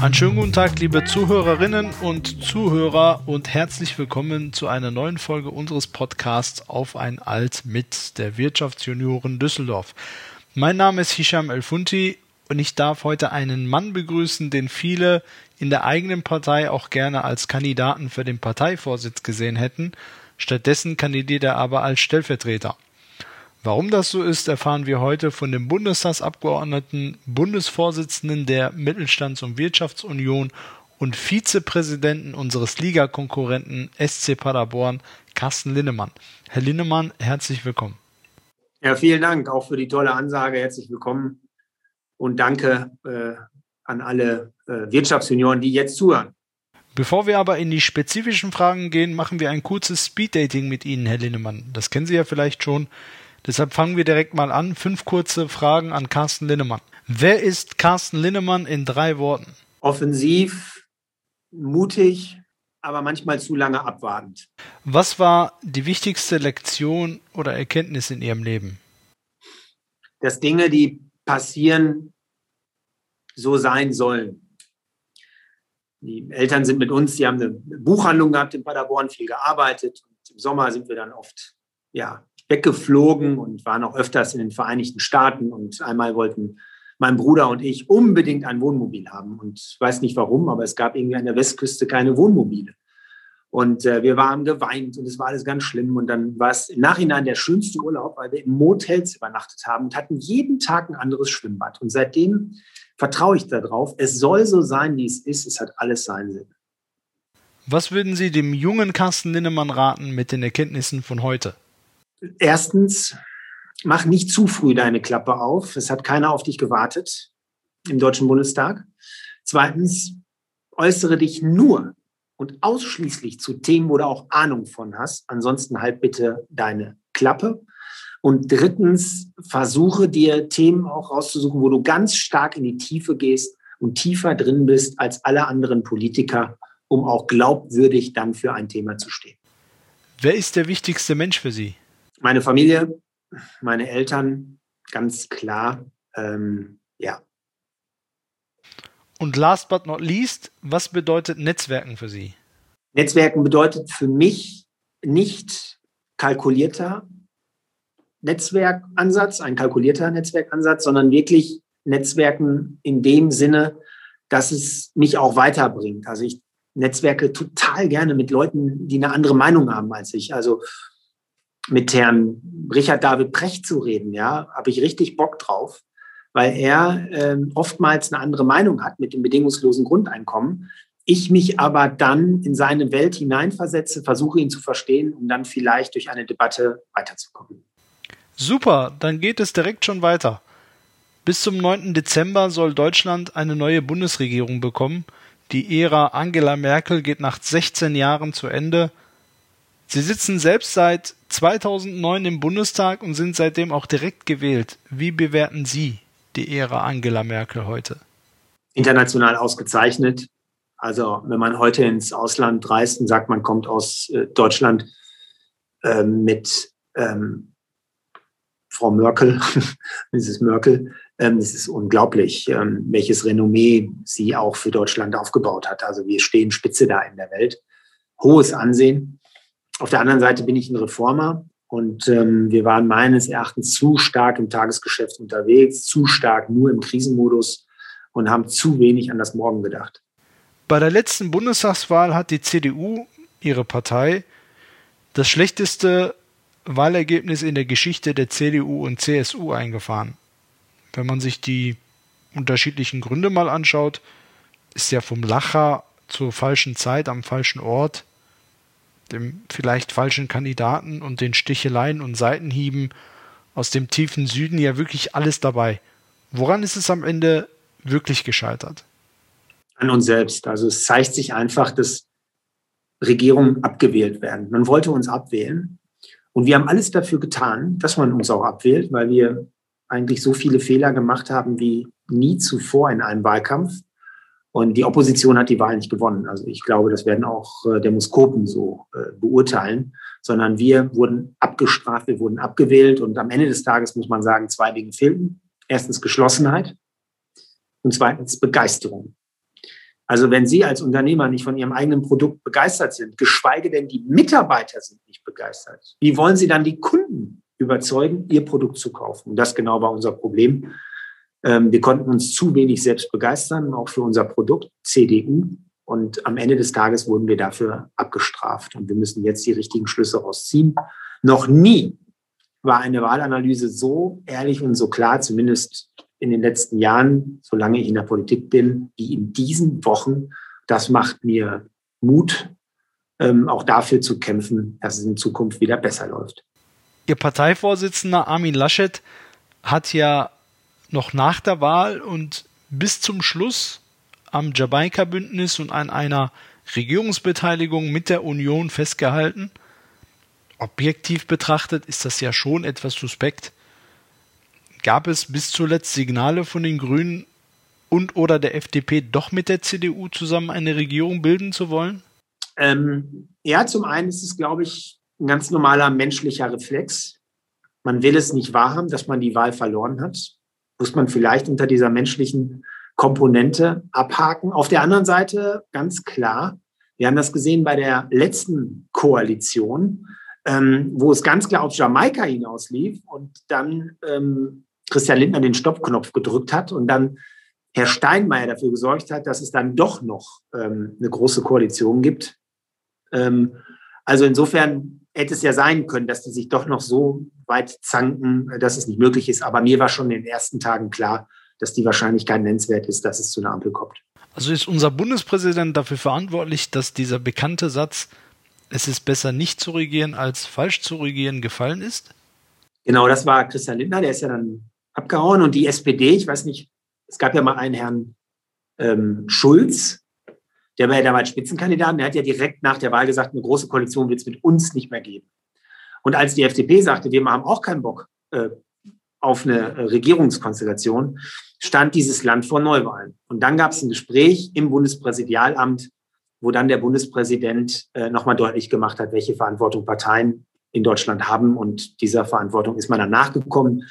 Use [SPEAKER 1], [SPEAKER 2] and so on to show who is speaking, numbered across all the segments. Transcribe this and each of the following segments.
[SPEAKER 1] Einen schönen guten Tag, liebe Zuhörerinnen und Zuhörer und herzlich willkommen zu einer neuen Folge unseres Podcasts Auf ein Alt mit der Wirtschaftsjunioren Düsseldorf. Mein Name ist Hisham Elfunti und ich darf heute einen Mann begrüßen, den viele in der eigenen Partei auch gerne als Kandidaten für den Parteivorsitz gesehen hätten. Stattdessen kandidiert er aber als Stellvertreter. Warum das so ist, erfahren wir heute von dem Bundestagsabgeordneten, Bundesvorsitzenden der Mittelstands- und Wirtschaftsunion und Vizepräsidenten unseres Ligakonkurrenten SC Paderborn, Carsten Linnemann. Herr Linnemann, herzlich willkommen.
[SPEAKER 2] Ja, vielen Dank auch für die tolle Ansage. Herzlich willkommen und danke äh, an alle äh, Wirtschaftsjunioren, die jetzt zuhören.
[SPEAKER 1] Bevor wir aber in die spezifischen Fragen gehen, machen wir ein kurzes Speeddating mit Ihnen, Herr Linnemann. Das kennen Sie ja vielleicht schon. Deshalb fangen wir direkt mal an. Fünf kurze Fragen an Carsten Linnemann. Wer ist Carsten Linnemann in drei Worten?
[SPEAKER 2] Offensiv, mutig, aber manchmal zu lange abwartend.
[SPEAKER 1] Was war die wichtigste Lektion oder Erkenntnis in Ihrem Leben?
[SPEAKER 2] Dass Dinge, die passieren, so sein sollen. Die Eltern sind mit uns, die haben eine Buchhandlung gehabt in Paderborn, viel gearbeitet. Und Im Sommer sind wir dann oft ja, weggeflogen und waren auch öfters in den Vereinigten Staaten. Und einmal wollten mein Bruder und ich unbedingt ein Wohnmobil haben. Und ich weiß nicht warum, aber es gab irgendwie an der Westküste keine Wohnmobile. Und äh, wir waren geweint und es war alles ganz schlimm. Und dann war es im Nachhinein der schönste Urlaub, weil wir in Motels übernachtet haben und hatten jeden Tag ein anderes Schwimmbad. Und seitdem vertraue ich darauf, es soll so sein, wie es ist. Es hat alles seinen Sinn.
[SPEAKER 1] Was würden Sie dem jungen Carsten Linnemann raten mit den Erkenntnissen von heute?
[SPEAKER 2] Erstens, mach nicht zu früh deine Klappe auf. Es hat keiner auf dich gewartet im Deutschen Bundestag. Zweitens, äußere dich nur und ausschließlich zu Themen, wo du auch Ahnung von hast. Ansonsten halt bitte deine Klappe. Und drittens, versuche dir Themen auch rauszusuchen, wo du ganz stark in die Tiefe gehst und tiefer drin bist als alle anderen Politiker, um auch glaubwürdig dann für ein Thema zu stehen.
[SPEAKER 1] Wer ist der wichtigste Mensch für Sie?
[SPEAKER 2] Meine Familie, meine Eltern, ganz klar. Ähm, ja.
[SPEAKER 1] Und last but not least, was bedeutet Netzwerken für Sie?
[SPEAKER 2] Netzwerken bedeutet für mich nicht kalkulierter Netzwerkansatz, ein kalkulierter Netzwerkansatz, sondern wirklich Netzwerken in dem Sinne, dass es mich auch weiterbringt. Also ich netzwerke total gerne mit Leuten, die eine andere Meinung haben als ich. Also mit Herrn Richard David Precht zu reden, ja, habe ich richtig Bock drauf, weil er äh, oftmals eine andere Meinung hat mit dem bedingungslosen Grundeinkommen. Ich mich aber dann in seine Welt hineinversetze, versuche ihn zu verstehen, um dann vielleicht durch eine Debatte weiterzukommen.
[SPEAKER 1] Super, dann geht es direkt schon weiter. Bis zum 9. Dezember soll Deutschland eine neue Bundesregierung bekommen. Die Ära Angela Merkel geht nach 16 Jahren zu Ende. Sie sitzen selbst seit 2009 im Bundestag und sind seitdem auch direkt gewählt. Wie bewerten Sie die Ära Angela Merkel heute?
[SPEAKER 2] International ausgezeichnet. Also wenn man heute ins Ausland reist und sagt, man kommt aus äh, Deutschland äh, mit ähm, Frau Merkel, Mrs. Merkel, ähm, es ist unglaublich, ähm, welches Renommee sie auch für Deutschland aufgebaut hat. Also wir stehen Spitze da in der Welt. Hohes Ansehen. Auf der anderen Seite bin ich ein Reformer und ähm, wir waren meines Erachtens zu stark im Tagesgeschäft unterwegs, zu stark nur im Krisenmodus und haben zu wenig an das Morgen gedacht.
[SPEAKER 1] Bei der letzten Bundestagswahl hat die CDU, ihre Partei, das schlechteste Wahlergebnis in der Geschichte der CDU und CSU eingefahren. Wenn man sich die unterschiedlichen Gründe mal anschaut, ist ja vom Lacher zur falschen Zeit am falschen Ort dem vielleicht falschen Kandidaten und den Sticheleien und Seitenhieben aus dem tiefen Süden ja wirklich alles dabei. Woran ist es am Ende wirklich gescheitert?
[SPEAKER 2] An uns selbst. Also es zeigt sich einfach, dass Regierungen abgewählt werden. Man wollte uns abwählen Und wir haben alles dafür getan, dass man uns auch abwählt, weil wir eigentlich so viele Fehler gemacht haben wie nie zuvor in einem Wahlkampf. Und die Opposition hat die Wahl nicht gewonnen. Also ich glaube, das werden auch äh, Demoskopen so äh, beurteilen, sondern wir wurden abgestraft, wir wurden abgewählt. Und am Ende des Tages muss man sagen, zwei Dinge fehlten. Erstens Geschlossenheit und zweitens Begeisterung. Also wenn Sie als Unternehmer nicht von Ihrem eigenen Produkt begeistert sind, geschweige denn die Mitarbeiter sind nicht begeistert, wie wollen Sie dann die Kunden überzeugen, Ihr Produkt zu kaufen? Und das genau war unser Problem. Ähm, wir konnten uns zu wenig selbst begeistern, auch für unser Produkt CDU. Und am Ende des Tages wurden wir dafür abgestraft. Und wir müssen jetzt die richtigen Schlüsse rausziehen. Noch nie war eine Wahlanalyse so ehrlich und so klar, zumindest in den letzten Jahren, solange ich in der Politik bin, wie in diesen Wochen. Das macht mir Mut, ähm, auch dafür zu kämpfen, dass es in Zukunft wieder besser läuft.
[SPEAKER 1] Ihr Parteivorsitzender Armin Laschet hat ja noch nach der Wahl und bis zum Schluss am Jamaika-Bündnis und an einer Regierungsbeteiligung mit der Union festgehalten. Objektiv betrachtet ist das ja schon etwas suspekt gab es bis zuletzt Signale von den Grünen und oder der FDP doch mit der CDU zusammen eine Regierung bilden zu wollen?
[SPEAKER 2] Ähm, ja, zum einen ist es, glaube ich, ein ganz normaler menschlicher Reflex. Man will es nicht wahrhaben, dass man die Wahl verloren hat. Muss man vielleicht unter dieser menschlichen Komponente abhaken. Auf der anderen Seite ganz klar, wir haben das gesehen bei der letzten Koalition, ähm, wo es ganz klar auf Jamaika hinauslief und dann ähm, Christian Lindner den Stoppknopf gedrückt hat und dann Herr Steinmeier dafür gesorgt hat, dass es dann doch noch ähm, eine große Koalition gibt. Ähm, also insofern hätte es ja sein können, dass die sich doch noch so weit zanken, dass es nicht möglich ist. Aber mir war schon in den ersten Tagen klar, dass die Wahrscheinlichkeit nennenswert ist, dass es zu einer Ampel kommt.
[SPEAKER 1] Also ist unser Bundespräsident dafür verantwortlich, dass dieser bekannte Satz, es ist besser nicht zu regieren als falsch zu regieren, gefallen ist?
[SPEAKER 2] Genau, das war Christian Lindner, der ist ja dann abgehauen. Und die SPD, ich weiß nicht, es gab ja mal einen Herrn ähm, Schulz, der war ja damals Spitzenkandidat, der hat ja direkt nach der Wahl gesagt, eine große Koalition wird es mit uns nicht mehr geben. Und als die FDP sagte, wir haben auch keinen Bock äh, auf eine äh, Regierungskonstellation, stand dieses Land vor Neuwahlen. Und dann gab es ein Gespräch im Bundespräsidialamt, wo dann der Bundespräsident äh, nochmal deutlich gemacht hat, welche Verantwortung Parteien in Deutschland haben. Und dieser Verantwortung ist man dann nachgekommen.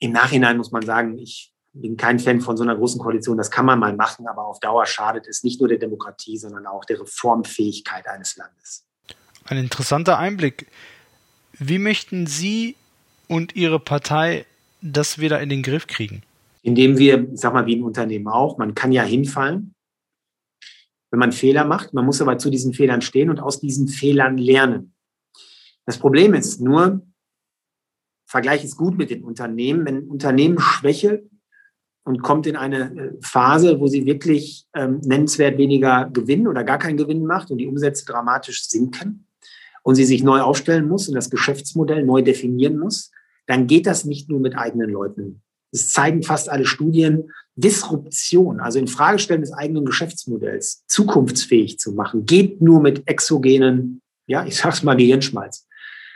[SPEAKER 2] Im Nachhinein muss man sagen, ich bin kein Fan von so einer großen Koalition. Das kann man mal machen, aber auf Dauer schadet es nicht nur der Demokratie, sondern auch der Reformfähigkeit eines Landes.
[SPEAKER 1] Ein interessanter Einblick. Wie möchten Sie und Ihre Partei das wieder in den Griff kriegen?
[SPEAKER 2] Indem wir, ich sag mal, wie ein Unternehmen auch, man kann ja hinfallen, wenn man Fehler macht. Man muss aber zu diesen Fehlern stehen und aus diesen Fehlern lernen. Das Problem ist nur, Vergleich ist gut mit den Unternehmen. Wenn Unternehmen schwächelt und kommt in eine äh, Phase, wo sie wirklich ähm, nennenswert weniger Gewinn oder gar keinen Gewinn macht und die Umsätze dramatisch sinken und sie sich neu aufstellen muss und das Geschäftsmodell neu definieren muss, dann geht das nicht nur mit eigenen Leuten. Das zeigen fast alle Studien. Disruption, also in Fragestellen des eigenen Geschäftsmodells, zukunftsfähig zu machen, geht nur mit exogenen, ja, ich sag's mal Gehirnschmalz.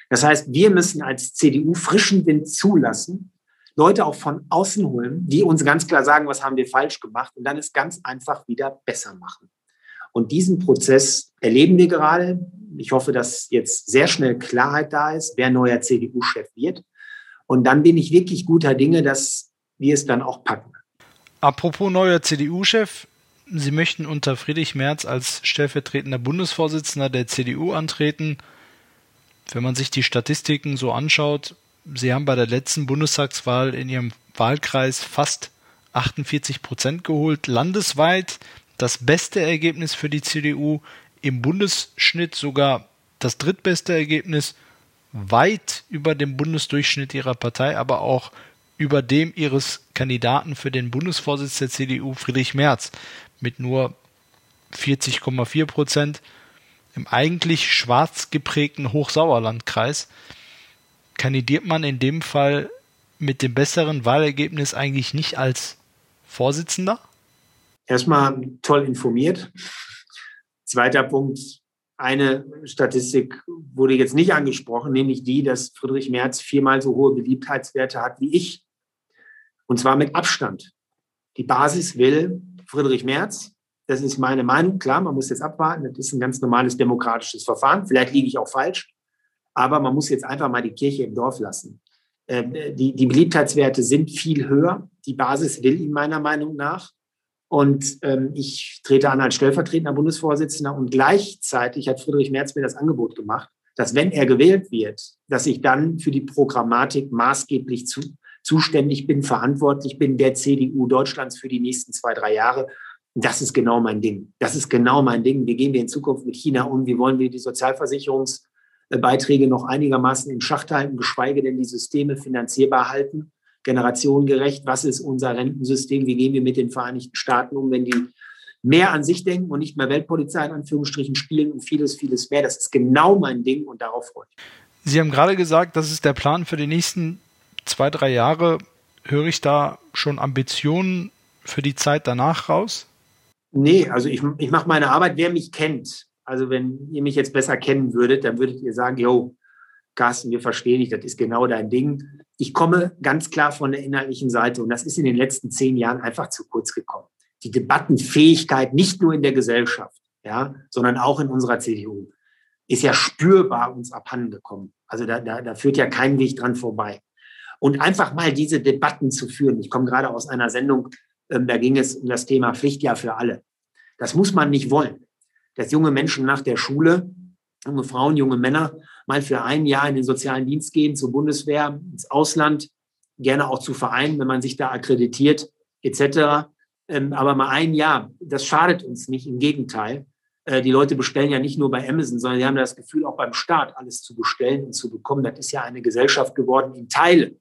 [SPEAKER 2] Das heißt, wir müssen als CDU frischen Wind zulassen, Leute auch von außen holen, die uns ganz klar sagen, was haben wir falsch gemacht und dann es ganz einfach wieder besser machen. Und diesen Prozess erleben wir gerade. Ich hoffe, dass jetzt sehr schnell Klarheit da ist, wer neuer CDU-Chef wird. Und dann bin ich wirklich guter Dinge, dass wir es dann auch packen.
[SPEAKER 1] Apropos neuer CDU-Chef, Sie möchten unter Friedrich Merz als stellvertretender Bundesvorsitzender der CDU antreten wenn man sich die Statistiken so anschaut, Sie haben bei der letzten Bundestagswahl in Ihrem Wahlkreis fast 48 Prozent geholt. Landesweit das beste Ergebnis für die CDU, im Bundesschnitt sogar das drittbeste Ergebnis, weit über dem Bundesdurchschnitt ihrer Partei, aber auch über dem ihres Kandidaten für den Bundesvorsitz der CDU, Friedrich Merz, mit nur 40,4 Prozent im eigentlich schwarz geprägten Hochsauerlandkreis kandidiert man in dem Fall mit dem besseren Wahlergebnis eigentlich nicht als Vorsitzender?
[SPEAKER 2] Erstmal toll informiert. Zweiter Punkt, eine Statistik wurde jetzt nicht angesprochen, nämlich die, dass Friedrich Merz viermal so hohe Beliebtheitswerte hat wie ich. Und zwar mit Abstand. Die Basis will Friedrich Merz. Das ist meine Meinung. Klar, man muss jetzt abwarten. Das ist ein ganz normales demokratisches Verfahren. Vielleicht liege ich auch falsch. Aber man muss jetzt einfach mal die Kirche im Dorf lassen. Ähm, die, die Beliebtheitswerte sind viel höher. Die Basis will ihn meiner Meinung nach. Und ähm, ich trete an als stellvertretender Bundesvorsitzender und gleichzeitig hat Friedrich Merz mir das Angebot gemacht, dass wenn er gewählt wird, dass ich dann für die Programmatik maßgeblich zu, zuständig bin, verantwortlich bin der CDU Deutschlands für die nächsten zwei, drei Jahre. Das ist genau mein Ding. Das ist genau mein Ding. Wie gehen wir in Zukunft mit China um? Wie wollen wir die Sozialversicherungsbeiträge noch einigermaßen in Schacht halten, geschweige denn die Systeme finanzierbar halten? generationengerecht, was ist unser Rentensystem, wie gehen wir mit den Vereinigten Staaten um, wenn die mehr an sich denken und nicht mehr Weltpolizei in Anführungsstrichen spielen und vieles, vieles mehr. Das ist genau mein Ding und darauf freue ich
[SPEAKER 1] mich. Sie haben gerade gesagt, das ist der Plan für die nächsten zwei, drei Jahre. Höre ich da schon Ambitionen für die Zeit danach raus?
[SPEAKER 2] Nee, also ich, ich mache meine Arbeit, wer mich kennt. Also wenn ihr mich jetzt besser kennen würdet, dann würdet ihr sagen, yo, Carsten, wir verstehen dich, das ist genau dein Ding. Ich komme ganz klar von der inhaltlichen Seite und das ist in den letzten zehn Jahren einfach zu kurz gekommen. Die Debattenfähigkeit nicht nur in der Gesellschaft, ja, sondern auch in unserer CDU ist ja spürbar uns abhanden gekommen. Also da, da, da führt ja kein Weg dran vorbei. Und einfach mal diese Debatten zu führen. Ich komme gerade aus einer Sendung, ähm, da ging es um das Thema Pflichtjahr für alle. Das muss man nicht wollen. Dass junge Menschen nach der Schule, junge Frauen, junge Männer mal für ein Jahr in den sozialen Dienst gehen, zur Bundeswehr, ins Ausland, gerne auch zu Vereinen, wenn man sich da akkreditiert, etc. Ähm, aber mal ein Jahr, das schadet uns nicht, im Gegenteil. Äh, die Leute bestellen ja nicht nur bei Amazon, sondern sie haben das Gefühl, auch beim Staat alles zu bestellen und zu bekommen. Das ist ja eine Gesellschaft geworden in Teilen.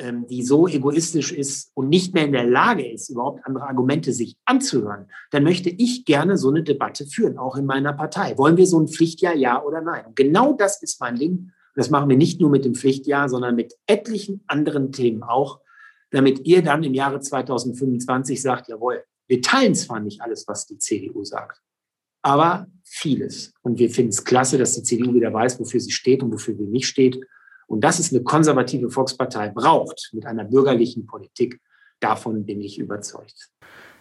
[SPEAKER 2] Ähm, die so egoistisch ist und nicht mehr in der Lage ist, überhaupt andere Argumente sich anzuhören, dann möchte ich gerne so eine Debatte führen, auch in meiner Partei. Wollen wir so ein Pflichtjahr, ja oder nein? Und genau das ist mein Ding. Das machen wir nicht nur mit dem Pflichtjahr, sondern mit etlichen anderen Themen auch, damit ihr dann im Jahre 2025 sagt, jawohl, wir teilen zwar nicht alles, was die CDU sagt, aber vieles. Und wir finden es klasse, dass die CDU wieder weiß, wofür sie steht und wofür sie nicht steht. Und dass es eine konservative Volkspartei braucht mit einer bürgerlichen Politik, davon bin ich überzeugt.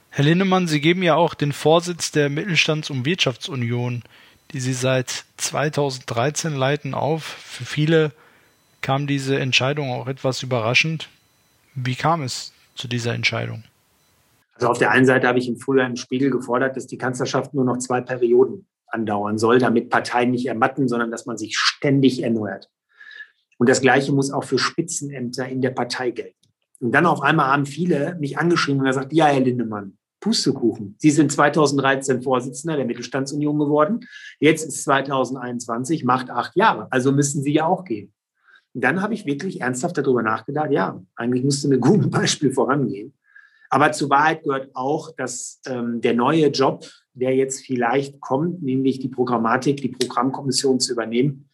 [SPEAKER 1] Herr Linnemann, Sie geben ja auch den Vorsitz der Mittelstands- und Wirtschaftsunion, die Sie seit 2013 leiten, auf. Für viele kam diese Entscheidung auch etwas überraschend. Wie kam es zu dieser Entscheidung?
[SPEAKER 2] Also auf der einen Seite habe ich im Frühjahr im Spiegel gefordert, dass die Kanzlerschaft nur noch zwei Perioden andauern soll, damit Parteien nicht ermatten, sondern dass man sich ständig erneuert. Und das Gleiche muss auch für Spitzenämter in der Partei gelten. Und dann auf einmal haben viele mich angeschrieben und gesagt, ja, Herr Lindemann, Pustekuchen. Sie sind 2013 Vorsitzender der Mittelstandsunion geworden. Jetzt ist 2021, macht acht Jahre. Also müssen Sie ja auch gehen. Und dann habe ich wirklich ernsthaft darüber nachgedacht, ja, eigentlich musste mit gutem Beispiel vorangehen. Aber zur Wahrheit gehört auch, dass ähm, der neue Job, der jetzt vielleicht kommt, nämlich die Programmatik, die Programmkommission zu übernehmen,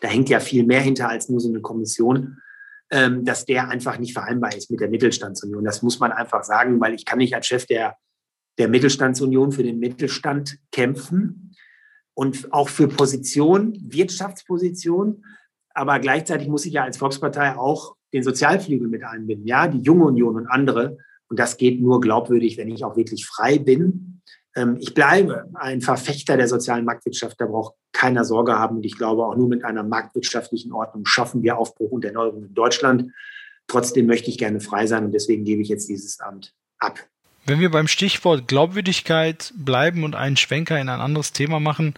[SPEAKER 2] da hängt ja viel mehr hinter als nur so eine Kommission, ähm, dass der einfach nicht vereinbar ist mit der Mittelstandsunion. Das muss man einfach sagen, weil ich kann nicht als Chef der, der Mittelstandsunion für den Mittelstand kämpfen und auch für Position, Wirtschaftsposition. Aber gleichzeitig muss ich ja als Volkspartei auch den Sozialflügel mit einbinden, ja, die Junge Union und andere. Und das geht nur glaubwürdig, wenn ich auch wirklich frei bin. Ähm, ich bleibe ein Verfechter der sozialen Marktwirtschaft. Da braucht keiner Sorge haben. Und ich glaube, auch nur mit einer marktwirtschaftlichen Ordnung schaffen wir Aufbruch und Erneuerung in Deutschland. Trotzdem möchte ich gerne frei sein und deswegen gebe ich jetzt dieses Amt ab.
[SPEAKER 1] Wenn wir beim Stichwort Glaubwürdigkeit bleiben und einen Schwenker in ein anderes Thema machen,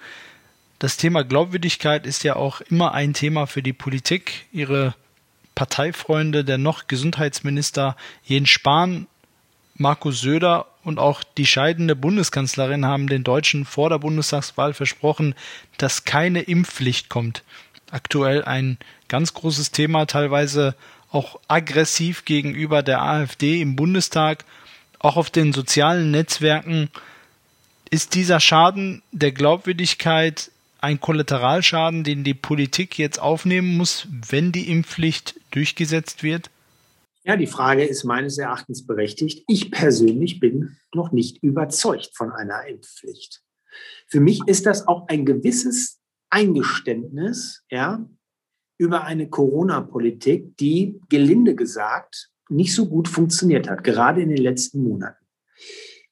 [SPEAKER 1] das Thema Glaubwürdigkeit ist ja auch immer ein Thema für die Politik. Ihre Parteifreunde, der noch Gesundheitsminister Jens Spahn, Markus Söder und auch die scheidende Bundeskanzlerin haben den Deutschen vor der Bundestagswahl versprochen, dass keine Impfpflicht kommt. Aktuell ein ganz großes Thema, teilweise auch aggressiv gegenüber der AfD im Bundestag, auch auf den sozialen Netzwerken. Ist dieser Schaden der Glaubwürdigkeit ein Kollateralschaden, den die Politik jetzt aufnehmen muss, wenn die Impfpflicht durchgesetzt wird?
[SPEAKER 2] Ja, die Frage ist meines Erachtens berechtigt. Ich persönlich bin noch nicht überzeugt von einer Impfpflicht. Für mich ist das auch ein gewisses Eingeständnis, ja, über eine Corona-Politik, die gelinde gesagt nicht so gut funktioniert hat, gerade in den letzten Monaten.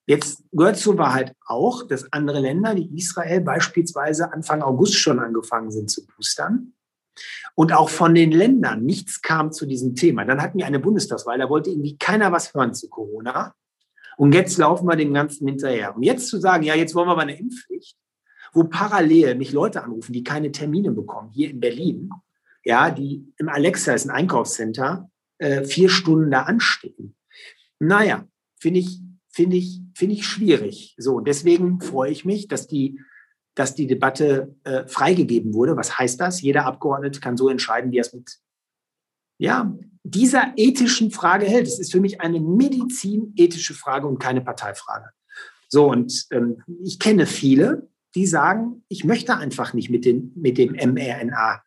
[SPEAKER 2] Jetzt gehört zur Wahrheit auch, dass andere Länder wie Israel beispielsweise Anfang August schon angefangen sind zu boostern. Und auch von den Ländern nichts kam zu diesem Thema. Dann hatten wir eine Bundestagswahl, da wollte irgendwie keiner was hören zu Corona. Und jetzt laufen wir dem Ganzen hinterher. Und jetzt zu sagen, ja, jetzt wollen wir aber eine Impfpflicht, wo parallel mich Leute anrufen, die keine Termine bekommen, hier in Berlin, ja, die im Alexa ist ein Einkaufscenter, äh, vier Stunden da anstehen. Naja, finde ich, finde ich, finde ich schwierig. So, und deswegen freue ich mich, dass die, dass die Debatte äh, freigegeben wurde. Was heißt das? Jeder Abgeordnete kann so entscheiden, wie er es mit ja, dieser ethischen Frage hält. Es ist für mich eine medizinethische Frage und keine Parteifrage. So, und ähm, ich kenne viele, die sagen, ich möchte einfach nicht mit, den, mit dem mRNA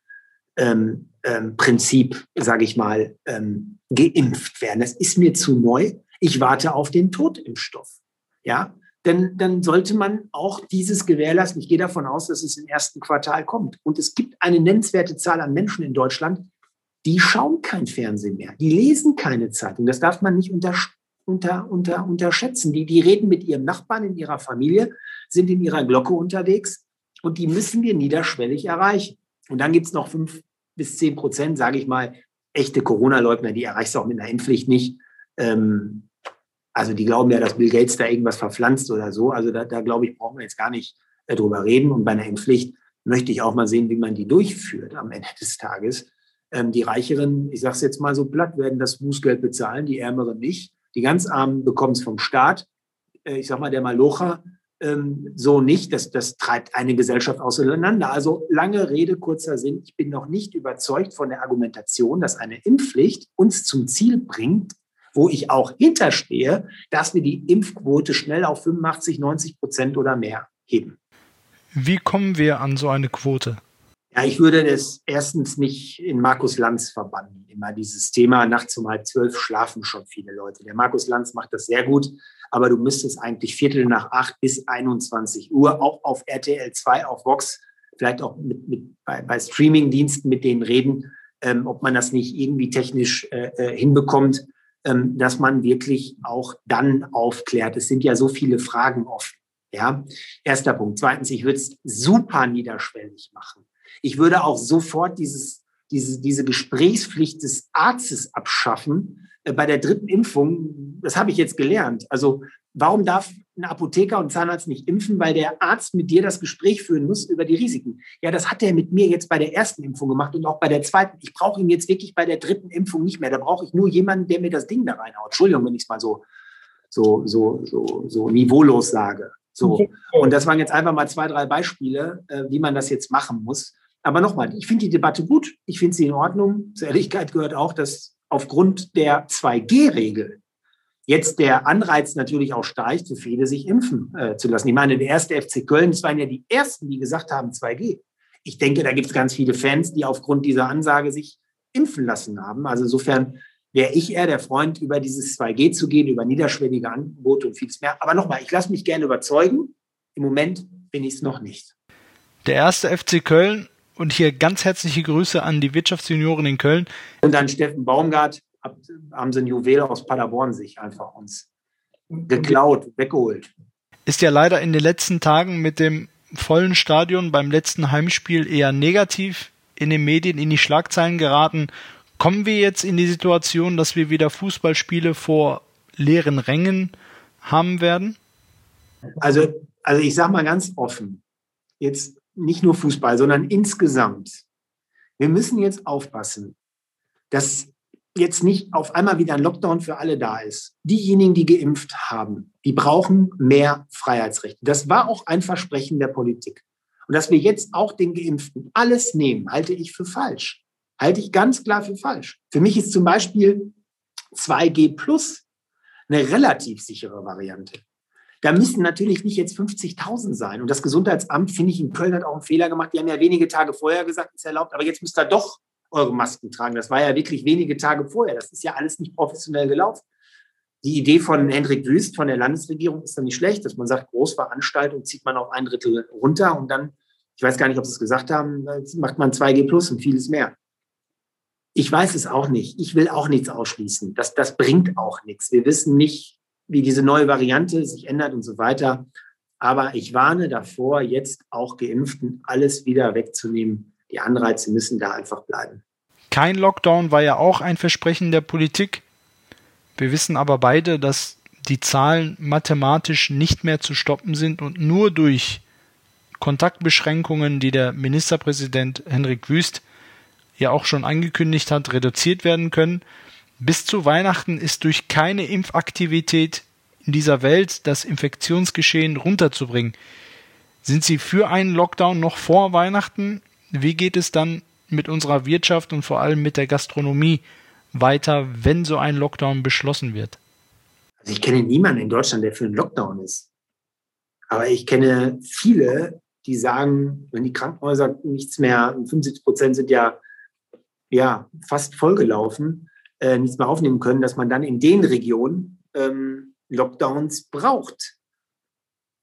[SPEAKER 2] ähm, ähm, Prinzip, sage ich mal, ähm, geimpft werden. Das ist mir zu neu. Ich warte auf den Totimpfstoff. Ja, denn dann sollte man auch dieses gewährleisten. Ich gehe davon aus, dass es im ersten Quartal kommt. Und es gibt eine nennenswerte Zahl an Menschen in Deutschland, die schauen kein Fernsehen mehr, die lesen keine Zeitung. Das darf man nicht unter, unter, unterschätzen. Die, die reden mit ihrem Nachbarn in ihrer Familie, sind in ihrer Glocke unterwegs und die müssen wir niederschwellig erreichen. Und dann gibt es noch fünf bis zehn Prozent, sage ich mal, echte Corona-Leugner, die erreichst du auch mit einer Impfpflicht nicht. Ähm, also die glauben ja, dass Bill Gates da irgendwas verpflanzt oder so. Also da, da glaube ich, brauchen wir jetzt gar nicht äh, drüber reden. Und bei einer Impfpflicht möchte ich auch mal sehen, wie man die durchführt am Ende des Tages. Ähm, die Reicheren, ich sage es jetzt mal so platt, werden das Bußgeld bezahlen, die Ärmeren nicht. Die ganz Armen bekommen es vom Staat. Äh, ich sage mal, der Malocher ähm, so nicht. Das, das treibt eine Gesellschaft auseinander. Also lange Rede, kurzer Sinn. Ich bin noch nicht überzeugt von der Argumentation, dass eine Impfpflicht uns zum Ziel bringt, wo ich auch hinterstehe, dass wir die Impfquote schnell auf 85, 90 Prozent oder mehr heben.
[SPEAKER 1] Wie kommen wir an so eine Quote?
[SPEAKER 2] Ja, ich würde das erstens nicht in Markus Lanz verbannen. Immer dieses Thema, nachts um halb zwölf schlafen schon viele Leute. Der Markus Lanz macht das sehr gut aber du müsstest eigentlich Viertel nach acht bis 21 Uhr auch auf RTL 2, auf Vox, vielleicht auch mit, mit, bei, bei Streaming-Diensten mit denen reden, ähm, ob man das nicht irgendwie technisch äh, äh, hinbekommt, ähm, dass man wirklich auch dann aufklärt. Es sind ja so viele Fragen offen. Ja, erster Punkt. Zweitens, ich würde es super niederschwellig machen. Ich würde auch sofort dieses, diese, diese Gesprächspflicht des Arztes abschaffen, bei der dritten Impfung, das habe ich jetzt gelernt. Also warum darf ein Apotheker und Zahnarzt nicht impfen, weil der Arzt mit dir das Gespräch führen muss über die Risiken. Ja, das hat er mit mir jetzt bei der ersten Impfung gemacht und auch bei der zweiten. Ich brauche ihn jetzt wirklich bei der dritten Impfung nicht mehr. Da brauche ich nur jemanden, der mir das Ding da reinhaut. Entschuldigung, wenn ich es mal so, so, so, so, so niveaulos sage. So. Und das waren jetzt einfach mal zwei, drei Beispiele, äh, wie man das jetzt machen muss. Aber nochmal, ich finde die Debatte gut. Ich finde sie in Ordnung. Zur Ehrlichkeit gehört auch, dass aufgrund der 2G-Regel jetzt der Anreiz natürlich auch steigt, für viele sich impfen äh, zu lassen. Ich meine, der erste FC Köln, das waren ja die ersten, die gesagt haben 2G. Ich denke, da gibt es ganz viele Fans, die aufgrund dieser Ansage sich impfen lassen haben. Also insofern wäre ich eher der Freund, über dieses 2G zu gehen, über niederschwellige Angebote und vieles mehr. Aber nochmal, ich lasse mich gerne überzeugen. Im Moment bin ich es noch nicht.
[SPEAKER 1] Der erste FC Köln und hier ganz herzliche Grüße an die Wirtschaftsjunioren in Köln.
[SPEAKER 2] Und an Steffen Baumgart haben sie ein Juwel aus Paderborn sich einfach uns geklaut, weggeholt.
[SPEAKER 1] Ist ja leider in den letzten Tagen mit dem vollen Stadion beim letzten Heimspiel eher negativ in den Medien in die Schlagzeilen geraten. Kommen wir jetzt in die Situation, dass wir wieder Fußballspiele vor leeren Rängen haben werden?
[SPEAKER 2] Also, also ich sage mal ganz offen, jetzt nicht nur Fußball, sondern insgesamt. Wir müssen jetzt aufpassen, dass jetzt nicht auf einmal wieder ein Lockdown für alle da ist. Diejenigen, die geimpft haben, die brauchen mehr Freiheitsrechte. Das war auch ein Versprechen der Politik. Und dass wir jetzt auch den Geimpften alles nehmen, halte ich für falsch. Halte ich ganz klar für falsch. Für mich ist zum Beispiel 2G Plus eine relativ sichere Variante. Da müssen natürlich nicht jetzt 50.000 sein. Und das Gesundheitsamt, finde ich, in Köln hat auch einen Fehler gemacht. Die haben ja wenige Tage vorher gesagt, es ist erlaubt, aber jetzt müsst ihr doch eure Masken tragen. Das war ja wirklich wenige Tage vorher. Das ist ja alles nicht professionell gelaufen. die Idee von Hendrik Wüst von der Landesregierung ist dann nicht schlecht, dass man sagt, Großveranstaltung zieht man auf ein Drittel runter und dann, ich weiß gar nicht, ob Sie es gesagt haben, macht man 2G plus und vieles mehr. Ich weiß es auch nicht. Ich will auch nichts ausschließen. Das, das bringt auch nichts. Wir wissen nicht, wie diese neue Variante sich ändert und so weiter. Aber ich warne davor, jetzt auch Geimpften alles wieder wegzunehmen. Die Anreize müssen da einfach bleiben.
[SPEAKER 1] Kein Lockdown war ja auch ein Versprechen der Politik. Wir wissen aber beide, dass die Zahlen mathematisch nicht mehr zu stoppen sind und nur durch Kontaktbeschränkungen, die der Ministerpräsident Henrik Wüst ja auch schon angekündigt hat, reduziert werden können. Bis zu Weihnachten ist durch keine Impfaktivität in dieser Welt das Infektionsgeschehen runterzubringen. Sind Sie für einen Lockdown noch vor Weihnachten? Wie geht es dann mit unserer Wirtschaft und vor allem mit der Gastronomie weiter, wenn so ein Lockdown beschlossen wird?
[SPEAKER 2] Also ich kenne niemanden in Deutschland, der für einen Lockdown ist. Aber ich kenne viele, die sagen, wenn die Krankenhäuser nichts mehr, 75 Prozent sind ja, ja fast vollgelaufen, äh, nichts mehr aufnehmen können, dass man dann in den Regionen ähm, Lockdowns braucht.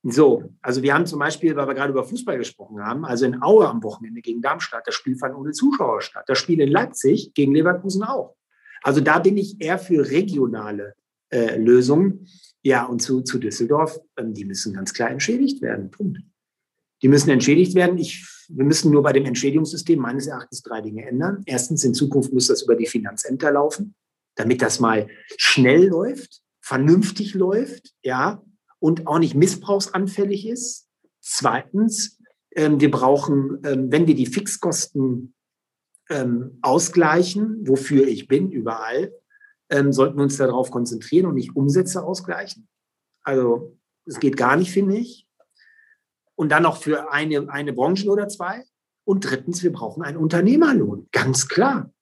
[SPEAKER 2] So, also wir haben zum Beispiel, weil wir gerade über Fußball gesprochen haben, also in Aue am Wochenende gegen Darmstadt, das Spiel fand ohne Zuschauer statt. Das Spiel in Leipzig gegen Leverkusen auch. Also da bin ich eher für regionale äh, Lösungen. Ja, und zu, zu Düsseldorf, ähm, die müssen ganz klar entschädigt werden. Punkt. Die müssen entschädigt werden. Ich, wir müssen nur bei dem Entschädigungssystem meines Erachtens drei Dinge ändern. Erstens, in Zukunft muss das über die Finanzämter laufen, damit das mal schnell läuft, vernünftig läuft, ja, und auch nicht missbrauchsanfällig ist. Zweitens, ähm, wir brauchen, ähm, wenn wir die Fixkosten ähm, ausgleichen, wofür ich bin, überall, ähm, sollten wir uns darauf konzentrieren und nicht Umsätze ausgleichen. Also es geht gar nicht, finde ich. Und dann noch für eine, eine Branche oder zwei. Und drittens, wir brauchen einen Unternehmerlohn, ganz klar.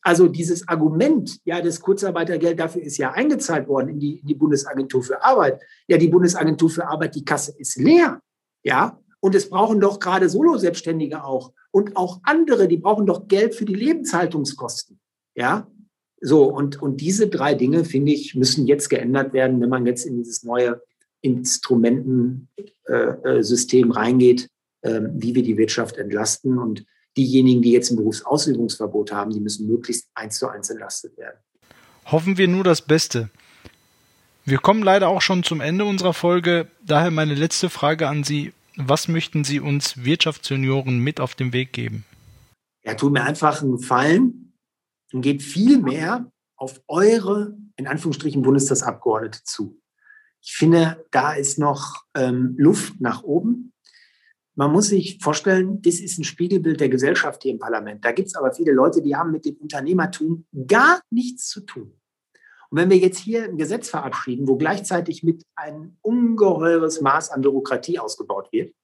[SPEAKER 2] Also dieses Argument, ja, das Kurzarbeitergeld dafür ist ja eingezahlt worden in die, in die Bundesagentur für Arbeit. Ja, die Bundesagentur für Arbeit, die Kasse ist leer. Ja, und es brauchen doch gerade Solo-Selbstständige auch und auch andere, die brauchen doch Geld für die Lebenshaltungskosten. Ja, so und, und diese drei Dinge, finde ich, müssen jetzt geändert werden, wenn man jetzt in dieses neue Instrumentensystem äh, reingeht, äh, wie wir die Wirtschaft entlasten. Und diejenigen, die jetzt ein Berufsausübungsverbot haben, die müssen möglichst eins zu eins entlastet werden.
[SPEAKER 1] Hoffen wir nur das Beste. Wir kommen leider auch schon zum Ende unserer Folge. Daher meine letzte Frage an Sie. Was möchten Sie uns Wirtschaftsjunioren mit auf den Weg geben?
[SPEAKER 2] Ja, tut mir einfach einen Gefallen und geht viel mehr auf eure, in Anführungsstrichen, Bundestagsabgeordnete zu. Ich finde, da ist noch ähm, Luft nach oben. Man muss sich vorstellen, das ist ein Spiegelbild der Gesellschaft hier im Parlament. Da gibt es aber viele Leute, die haben mit dem Unternehmertum gar nichts zu tun. Und wenn wir jetzt hier ein Gesetz verabschieden, wo gleichzeitig mit ein ungeheures Maß an Bürokratie ausgebaut wird,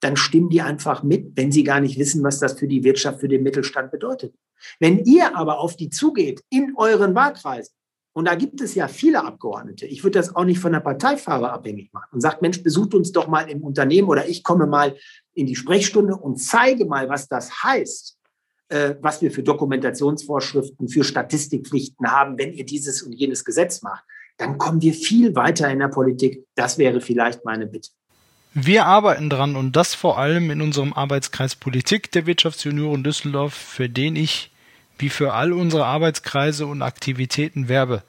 [SPEAKER 2] dann stimmen die einfach mit, wenn sie gar nicht wissen, was das für die Wirtschaft, für den Mittelstand bedeutet. Wenn ihr aber auf die zugeht in euren Wahlkreisen, und da gibt es ja viele Abgeordnete, ich würde das auch nicht von der Parteifahrer abhängig machen und sagt, Mensch, besucht uns doch mal im Unternehmen oder ich komme mal in die Sprechstunde und zeige mal, was das heißt, äh, was wir für Dokumentationsvorschriften, für Statistikpflichten haben, wenn ihr dieses und jenes Gesetz macht, dann kommen wir viel weiter in der Politik. Das wäre vielleicht meine Bitte.
[SPEAKER 1] Wir arbeiten dran und das vor allem in unserem Arbeitskreis Politik der Wirtschaftsjunioren Düsseldorf, für den ich wie für all unsere Arbeitskreise und Aktivitäten werbe.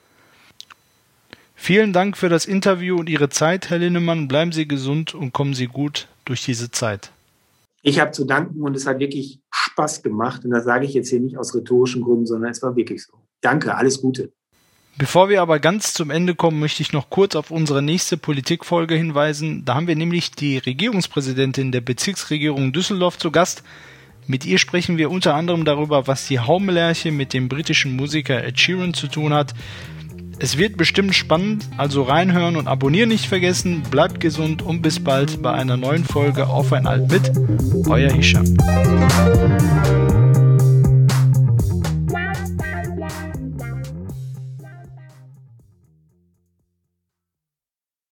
[SPEAKER 1] Vielen Dank für das Interview und Ihre Zeit, Herr Linnemann. Bleiben Sie gesund und kommen Sie gut durch diese Zeit.
[SPEAKER 2] Ich habe zu danken und es hat wirklich Spaß gemacht. Und das sage ich jetzt hier nicht aus rhetorischen Gründen, sondern es war wirklich so. Danke, alles Gute.
[SPEAKER 1] Bevor wir aber ganz zum Ende kommen, möchte ich noch kurz auf unsere nächste Politikfolge hinweisen. Da haben wir nämlich die Regierungspräsidentin der Bezirksregierung Düsseldorf zu Gast. Mit ihr sprechen wir unter anderem darüber, was die Haumelerche mit dem britischen Musiker Ed Sheeran zu tun hat. Es wird bestimmt spannend, also reinhören und abonnieren nicht vergessen. Bleibt gesund und bis bald bei einer neuen Folge Auf ein Alt mit. Euer Hisham.